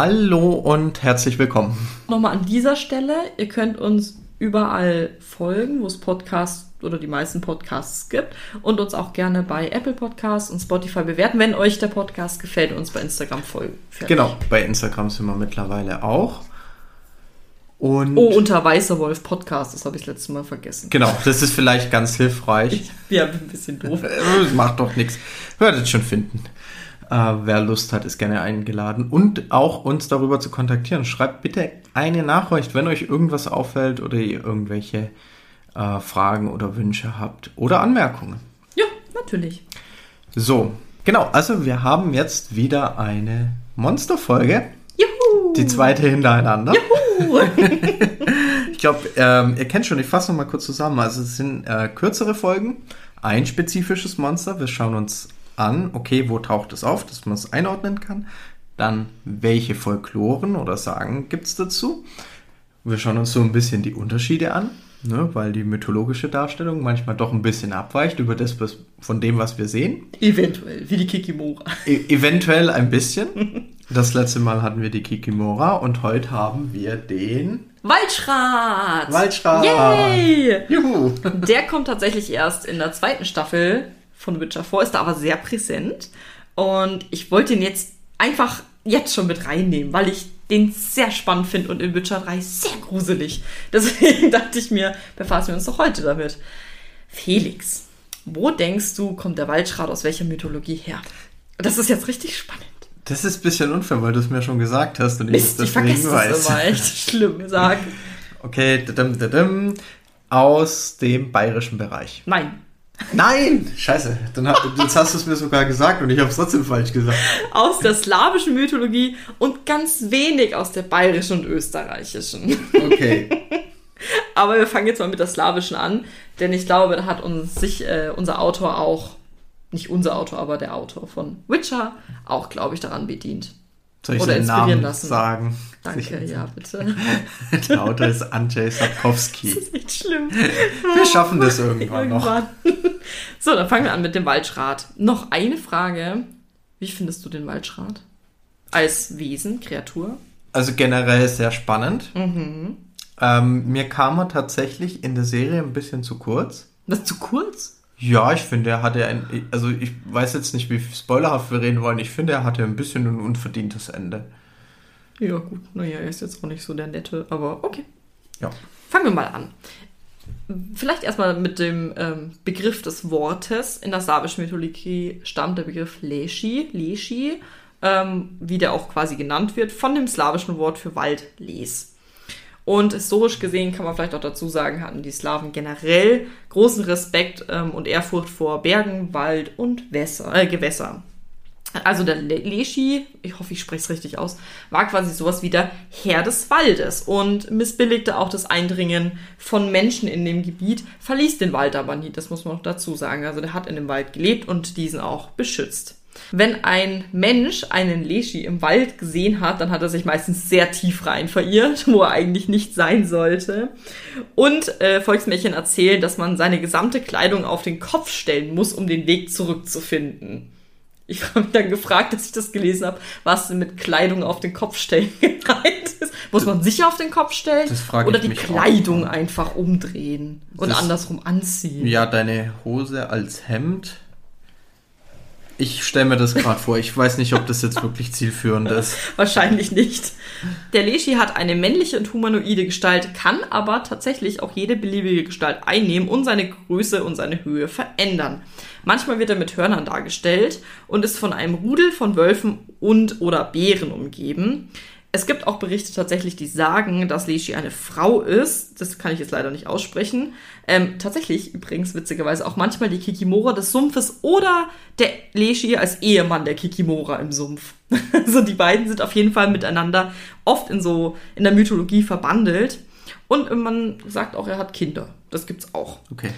Hallo und herzlich willkommen. Nochmal an dieser Stelle, ihr könnt uns überall folgen, wo es Podcasts oder die meisten Podcasts gibt und uns auch gerne bei Apple Podcasts und Spotify bewerten, wenn euch der Podcast gefällt und uns bei Instagram folgen. Fertig. Genau, bei Instagram sind wir mittlerweile auch. Und oh, unter Weißer Wolf Podcast, das habe ich das letzte Mal vergessen. Genau, das ist vielleicht ganz hilfreich. Ich, ja, bin ein bisschen doof. Macht doch nichts. Werdet schon finden. Äh, wer Lust hat, ist gerne eingeladen. Und auch uns darüber zu kontaktieren. Schreibt bitte eine Nachricht, wenn euch irgendwas auffällt oder ihr irgendwelche äh, Fragen oder Wünsche habt oder Anmerkungen. Ja, natürlich. So, genau. Also wir haben jetzt wieder eine Monsterfolge. Juhu! Die zweite hintereinander. Juhu! ich glaube, ähm, ihr kennt schon, ich fasse noch mal kurz zusammen. Also es sind äh, kürzere Folgen, ein spezifisches Monster. Wir schauen uns an, okay, wo taucht es auf, dass man es einordnen kann. Dann, welche Folkloren oder Sagen gibt es dazu? Wir schauen uns so ein bisschen die Unterschiede an, ne, weil die mythologische Darstellung manchmal doch ein bisschen abweicht über das, was, von dem, was wir sehen. Eventuell, wie die Kikimora. E eventuell ein bisschen. Das letzte Mal hatten wir die Kikimora und heute haben wir den Waldschrat. Waldschrat. Yay! Juhu. Der kommt tatsächlich erst in der zweiten Staffel von Witcher 4, ist da aber sehr präsent. Und ich wollte ihn jetzt einfach jetzt schon mit reinnehmen, weil ich den sehr spannend finde und in Witcher 3 sehr gruselig. Deswegen dachte ich mir, befassen wir uns doch heute damit. Felix, wo denkst du, kommt der Waldschrat aus welcher Mythologie her? Das ist jetzt richtig spannend. Das ist ein bisschen unfair, weil du es mir schon gesagt hast und Mist, ich das deswegen weiß. Das immer echt schlimm sagen. Okay, dadum, dadum, aus dem bayerischen Bereich. Nein. Nein! Scheiße, dann jetzt hast du es mir sogar gesagt und ich habe es trotzdem falsch gesagt. Aus der slawischen Mythologie und ganz wenig aus der bayerischen und österreichischen. Okay. Aber wir fangen jetzt mal mit der slawischen an, denn ich glaube, da hat uns sich äh, unser Autor auch, nicht unser Autor, aber der Autor von Witcher auch, glaube ich, daran bedient. Soll ich Oder seinen Namen lassen. sagen? Danke, ja, bitte. Der Autor ist Andrzej Sapkowski. Das ist echt schlimm. Wir schaffen das irgendwann, irgendwann. noch. So, dann fangen wir an mit dem Waldschrat. Noch eine Frage. Wie findest du den Waldschrat? Als Wesen, Kreatur? Also generell sehr spannend. Mhm. Ähm, mir kam er tatsächlich in der Serie ein bisschen zu kurz. Was, zu kurz? Ja, ich finde, er hatte ein, also ich weiß jetzt nicht, wie spoilerhaft wir reden wollen. Ich finde, er hatte ein bisschen ein unverdientes Ende. Ja, gut. Naja, er ist jetzt auch nicht so der Nette, aber okay. Ja. Fangen wir mal an. Vielleicht erstmal mit dem ähm, Begriff des Wortes. In der slawischen Mythologie stammt der Begriff Leschi, Leschi, ähm, wie der auch quasi genannt wird, von dem slawischen Wort für Wald, Les. Und historisch gesehen kann man vielleicht auch dazu sagen, hatten die Slawen generell großen Respekt ähm, und Ehrfurcht vor Bergen, Wald und Wässer, äh, Gewässer. Also der Leschi, ich hoffe, ich spreche es richtig aus, war quasi sowas wie der Herr des Waldes und missbilligte auch das Eindringen von Menschen in dem Gebiet, verließ den Wald aber nie, das muss man noch dazu sagen. Also der hat in dem Wald gelebt und diesen auch beschützt. Wenn ein Mensch einen Leschi im Wald gesehen hat, dann hat er sich meistens sehr tief rein verirrt, wo er eigentlich nicht sein sollte. Und äh, Volksmärchen erzählen, dass man seine gesamte Kleidung auf den Kopf stellen muss, um den Weg zurückzufinden. Ich habe mich dann gefragt, dass ich das gelesen habe, was denn mit Kleidung auf den Kopf stellen gemeint ist. Muss man sich auf den Kopf stellen? Oder die Kleidung auch. einfach umdrehen und das, andersrum anziehen? Ja, deine Hose als Hemd ich stelle mir das gerade vor. Ich weiß nicht, ob das jetzt wirklich zielführend ist. Wahrscheinlich nicht. Der Leschi hat eine männliche und humanoide Gestalt, kann aber tatsächlich auch jede beliebige Gestalt einnehmen und seine Größe und seine Höhe verändern. Manchmal wird er mit Hörnern dargestellt und ist von einem Rudel von Wölfen und oder Bären umgeben. Es gibt auch Berichte tatsächlich, die sagen, dass Leschi eine Frau ist. Das kann ich jetzt leider nicht aussprechen. Ähm, tatsächlich, übrigens, witzigerweise auch manchmal die Kikimora des Sumpfes oder der Leschi als Ehemann der Kikimora im Sumpf. also die beiden sind auf jeden Fall miteinander oft in so, in der Mythologie verbandelt. Und man sagt auch, er hat Kinder. Das gibt's auch. Okay.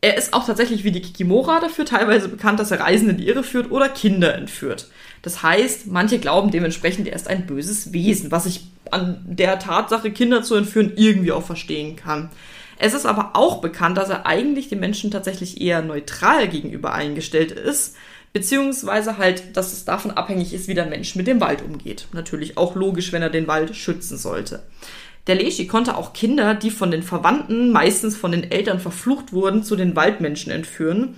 Er ist auch tatsächlich wie die Kikimora dafür teilweise bekannt, dass er Reisende in die Irre führt oder Kinder entführt. Das heißt, manche glauben dementsprechend, er ist ein böses Wesen, was ich an der Tatsache, Kinder zu entführen, irgendwie auch verstehen kann. Es ist aber auch bekannt, dass er eigentlich den Menschen tatsächlich eher neutral gegenüber eingestellt ist, beziehungsweise halt, dass es davon abhängig ist, wie der Mensch mit dem Wald umgeht. Natürlich auch logisch, wenn er den Wald schützen sollte. Der Leschi konnte auch Kinder, die von den Verwandten, meistens von den Eltern verflucht wurden, zu den Waldmenschen entführen.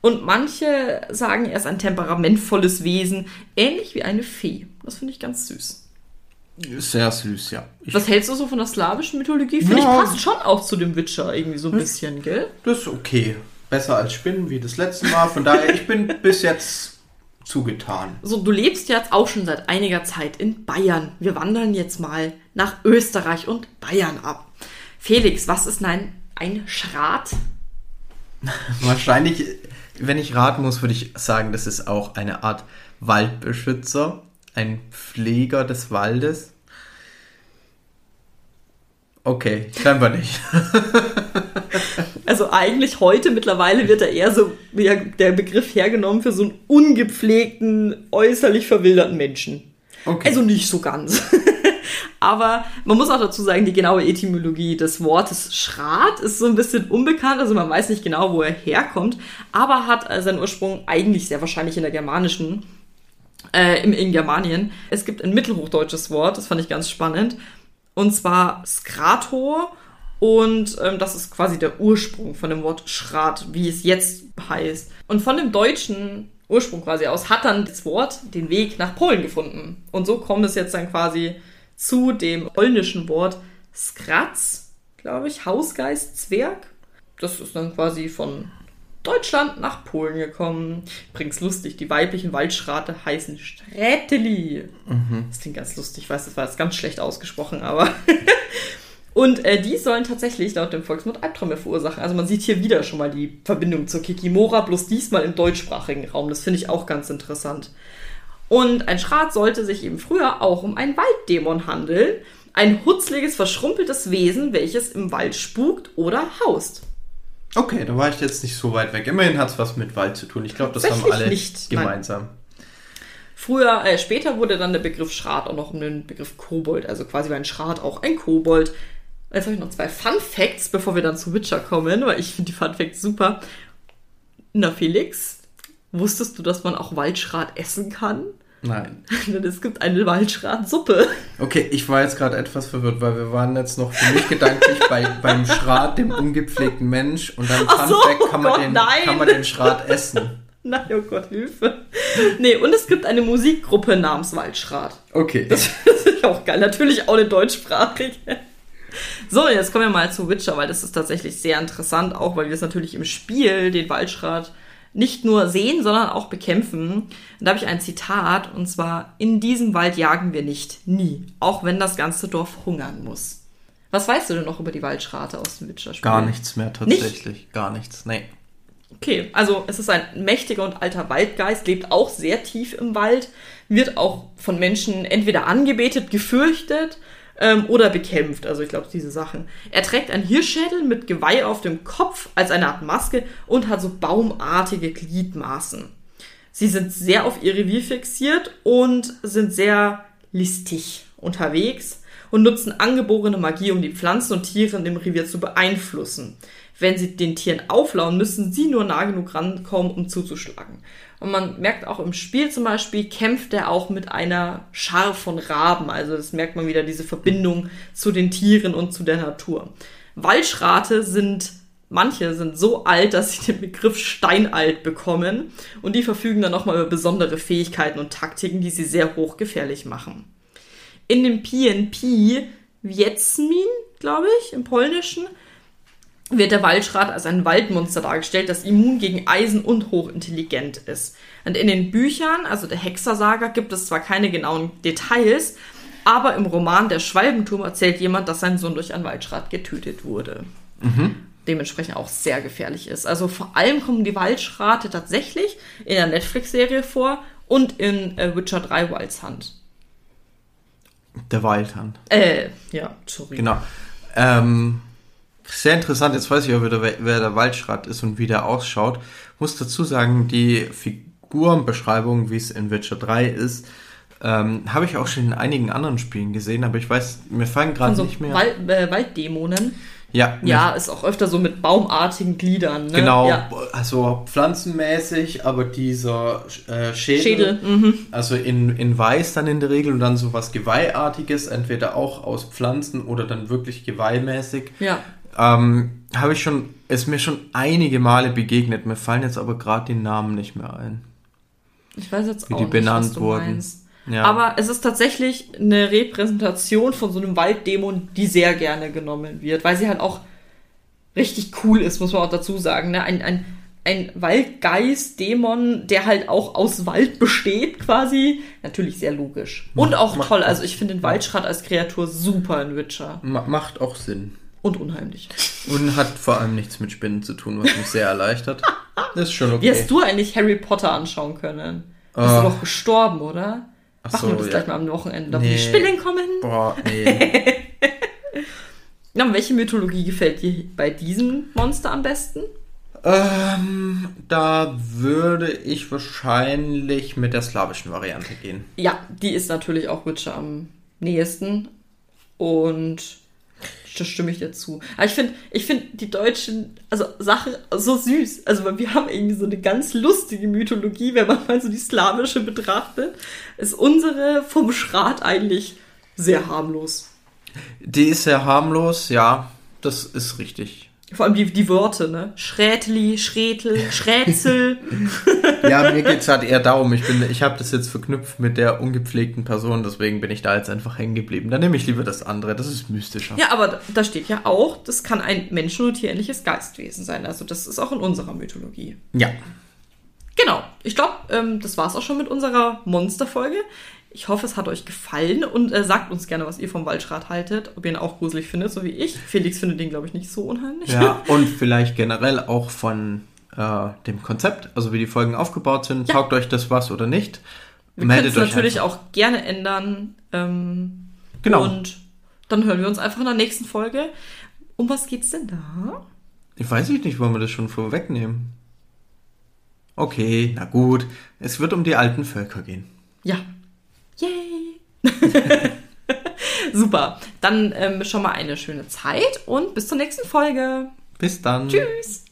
Und manche sagen, er ist ein temperamentvolles Wesen, ähnlich wie eine Fee. Das finde ich ganz süß. Sehr süß, ja. Ich Was hältst du so von der slawischen Mythologie? Finde ja, ich passt schon auch zu dem Witcher irgendwie so ein bisschen, gell? Das ist okay. Besser als Spinnen wie das letzte Mal. Von daher, ich bin bis jetzt zugetan. So, du lebst jetzt auch schon seit einiger Zeit in Bayern. Wir wandern jetzt mal nach Österreich und Bayern ab. Felix, was ist ein, ein Schrat? Wahrscheinlich, wenn ich raten muss, würde ich sagen, das ist auch eine Art Waldbeschützer ein Pfleger des Waldes? Okay, scheinbar nicht. also eigentlich heute mittlerweile wird er eher so wie der Begriff hergenommen für so einen ungepflegten, äußerlich verwilderten Menschen. Okay. Also nicht so ganz. Aber man muss auch dazu sagen, die genaue Etymologie des Wortes Schrat ist so ein bisschen unbekannt. Also man weiß nicht genau, wo er herkommt, aber hat seinen Ursprung eigentlich sehr wahrscheinlich in der germanischen äh, im, in Germanien. Es gibt ein mittelhochdeutsches Wort, das fand ich ganz spannend, und zwar Skrator. Und ähm, das ist quasi der Ursprung von dem Wort Schrat, wie es jetzt heißt. Und von dem deutschen Ursprung quasi aus hat dann das Wort den Weg nach Polen gefunden. Und so kommt es jetzt dann quasi zu dem polnischen Wort Skratz, glaube ich, Hausgeist, Zwerg. Das ist dann quasi von Deutschland nach Polen gekommen. Übrigens lustig, die weiblichen Waldschrate heißen Sträteli. Mhm. Das klingt ganz lustig, ich weiß, das war jetzt ganz schlecht ausgesprochen, aber. Und äh, die sollen tatsächlich laut dem Volksmund Albträume verursachen. Also man sieht hier wieder schon mal die Verbindung zur Kikimora, bloß diesmal im deutschsprachigen Raum. Das finde ich auch ganz interessant. Und ein Schrat sollte sich eben früher auch um einen Walddämon handeln. Ein hutzliges, verschrumpeltes Wesen, welches im Wald spukt oder haust. Okay, da war ich jetzt nicht so weit weg. Immerhin hat es was mit Wald zu tun. Ich glaube, das haben alle nicht, gemeinsam. Nein. Früher, äh, später wurde dann der Begriff Schrat auch noch um den Begriff Kobold. Also quasi war ein Schrat auch ein Kobold. Jetzt habe ich noch zwei Fun Facts, bevor wir dann zu Witcher kommen, weil ich finde die Fun Facts super. Na, Felix, wusstest du, dass man auch Waldschrat essen kann? Nein. Denn es gibt eine Waldschratsuppe. Okay, ich war jetzt gerade etwas verwirrt, weil wir waren jetzt noch für mich gedanklich bei, beim Schrat, dem ungepflegten Mensch. Und dann Ach so, kann, man Gott, den, kann man den Schrat essen. Nein, oh Gott, Hilfe. Nee, und es gibt eine Musikgruppe namens Waldschrat. Okay. Das, das ist auch geil. Natürlich auch eine deutschsprachige. So, jetzt kommen wir mal zu Witcher, weil das ist tatsächlich sehr interessant, auch weil wir es natürlich im Spiel den Waldschrat nicht nur sehen, sondern auch bekämpfen. Und da habe ich ein Zitat, und zwar, in diesem Wald jagen wir nicht, nie, auch wenn das ganze Dorf hungern muss. Was weißt du denn noch über die Waldschrate aus dem Witcher-Spiel? Gar nichts mehr tatsächlich, nicht? gar nichts, nee. Okay, also es ist ein mächtiger und alter Waldgeist, lebt auch sehr tief im Wald, wird auch von Menschen entweder angebetet, gefürchtet ähm, oder bekämpft. Also ich glaube, diese Sachen. Er trägt einen Hirschschädel mit Geweih auf dem Kopf als eine Art Maske und hat so baumartige Gliedmaßen. Sie sind sehr auf ihr Revier fixiert und sind sehr listig unterwegs und nutzen angeborene Magie, um die Pflanzen und Tiere in dem Revier zu beeinflussen. Wenn sie den Tieren auflauen, müssen sie nur nah genug rankommen, um zuzuschlagen. Und man merkt auch im Spiel zum Beispiel, kämpft er auch mit einer Schar von Raben. Also das merkt man wieder diese Verbindung zu den Tieren und zu der Natur. Waldschrate sind, manche sind so alt, dass sie den Begriff Steinalt bekommen. Und die verfügen dann nochmal über besondere Fähigkeiten und Taktiken, die sie sehr hochgefährlich machen. In dem PNP Wiecmin, glaube ich, im Polnischen, wird der Waldschrat als ein Waldmonster dargestellt, das immun gegen Eisen und hochintelligent ist. Und in den Büchern, also der Hexersaga, gibt es zwar keine genauen Details, aber im Roman Der Schwalbenturm erzählt jemand, dass sein Sohn durch einen Waldschrat getötet wurde. Mhm. Dementsprechend auch sehr gefährlich ist. Also vor allem kommen die Waldschrate tatsächlich in der Netflix-Serie vor und in äh, Witcher 3 Wilds Hunt. Der Wildhand. Äh, ja, sorry. Genau. Ähm, Sehr interessant, jetzt weiß ich auch wieder, wer, der Waldschrat ist und wie der ausschaut. Muss dazu sagen, die Figurenbeschreibung, wie es in Witcher 3 ist, ähm, habe ich auch schon in einigen anderen Spielen gesehen, aber ich weiß, mir fallen gerade so nicht mehr. Wald, äh, Walddämonen. ja, Ja, ist auch öfter so mit baumartigen Gliedern. Ne? Genau, Ja. also pflanzenmäßig, aber dieser äh, Schädel, Schädel. Mhm. also in, in Weiß dann in der Regel und dann so was Geweihartiges, entweder auch aus Pflanzen oder dann wirklich geweihmäßig. Ja. Ähm, habe ich schon, ist mir schon einige Male begegnet. Mir fallen jetzt aber gerade die Namen nicht mehr ein. Ich weiß jetzt Wie auch die nicht, benannt was du wurden. meinst. Ja. Aber es ist tatsächlich eine Repräsentation von so einem Walddämon, die sehr gerne genommen wird, weil sie halt auch richtig cool ist, muss man auch dazu sagen. Ne? Ein, ein, ein Waldgeist-Dämon, der halt auch aus Wald besteht, quasi. Natürlich sehr logisch. Und auch macht toll. Also ich finde den Waldschrat als Kreatur super in Witcher. Ma macht auch Sinn. Und unheimlich. Und hat vor allem nichts mit Spinnen zu tun, was mich sehr erleichtert. Das ist schon okay. Wie hast du eigentlich Harry Potter anschauen können? Bist Ah. du doch gestorben, oder? Ach Machen wir so, das ja. gleich mal am Wochenende, da wo Nee. die Spinnen kommen. Boah, nee. Na, welche Mythologie gefällt dir bei diesem Monster am besten? ähm, da würde ich wahrscheinlich mit der slawischen Variante gehen. Ja, die ist natürlich auch Witcher am nächsten. Und da stimme ich dir zu. Aber ich finde, ich finde die deutschen, also Sache so süß. Also weil wir haben irgendwie so eine ganz lustige Mythologie, wenn man mal so die slawische betrachtet. Ist unsere vom Schrat eigentlich sehr harmlos. Die ist sehr harmlos, ja, das ist richtig. Vor allem die, die Worte, ne? Schrätli, Schrätel, Schrätzel. Ja, mir geht's halt eher darum, ich bin, ich habe das jetzt verknüpft mit der ungepflegten Person, deswegen bin ich da jetzt einfach hängen geblieben. Dann nehme ich lieber das andere, das ist mystischer. Ja, aber da- steht ja auch, das kann ein menschen- oder tierähnliches Geistwesen sein. Also das ist auch in unserer Mythologie. Ja. Genau. Ich glaube, ähm, das war's auch schon mit unserer Monsterfolge. Ich hoffe, es hat euch gefallen und äh, sagt uns gerne, was ihr vom Waldschrat haltet. Ob ihr ihn auch gruselig findet, so wie ich. Felix findet den, glaube ich, nicht so unheimlich. Ja, und vielleicht generell auch von äh, dem Konzept, also wie die Folgen aufgebaut sind. Ja. Taugt euch das was oder nicht? Wir können es natürlich auch gerne ändern. Ähm, Genau. Und dann hören wir uns einfach in der nächsten Folge. Um was geht's denn da? Ich weiß nicht, wollen wir das schon vorwegnehmen? Okay, na gut. Es wird um die alten Völker gehen. Ja. Yay! Super. Dann ähm, schon mal eine schöne Zeit und bis zur nächsten Folge. Bis dann. Tschüss.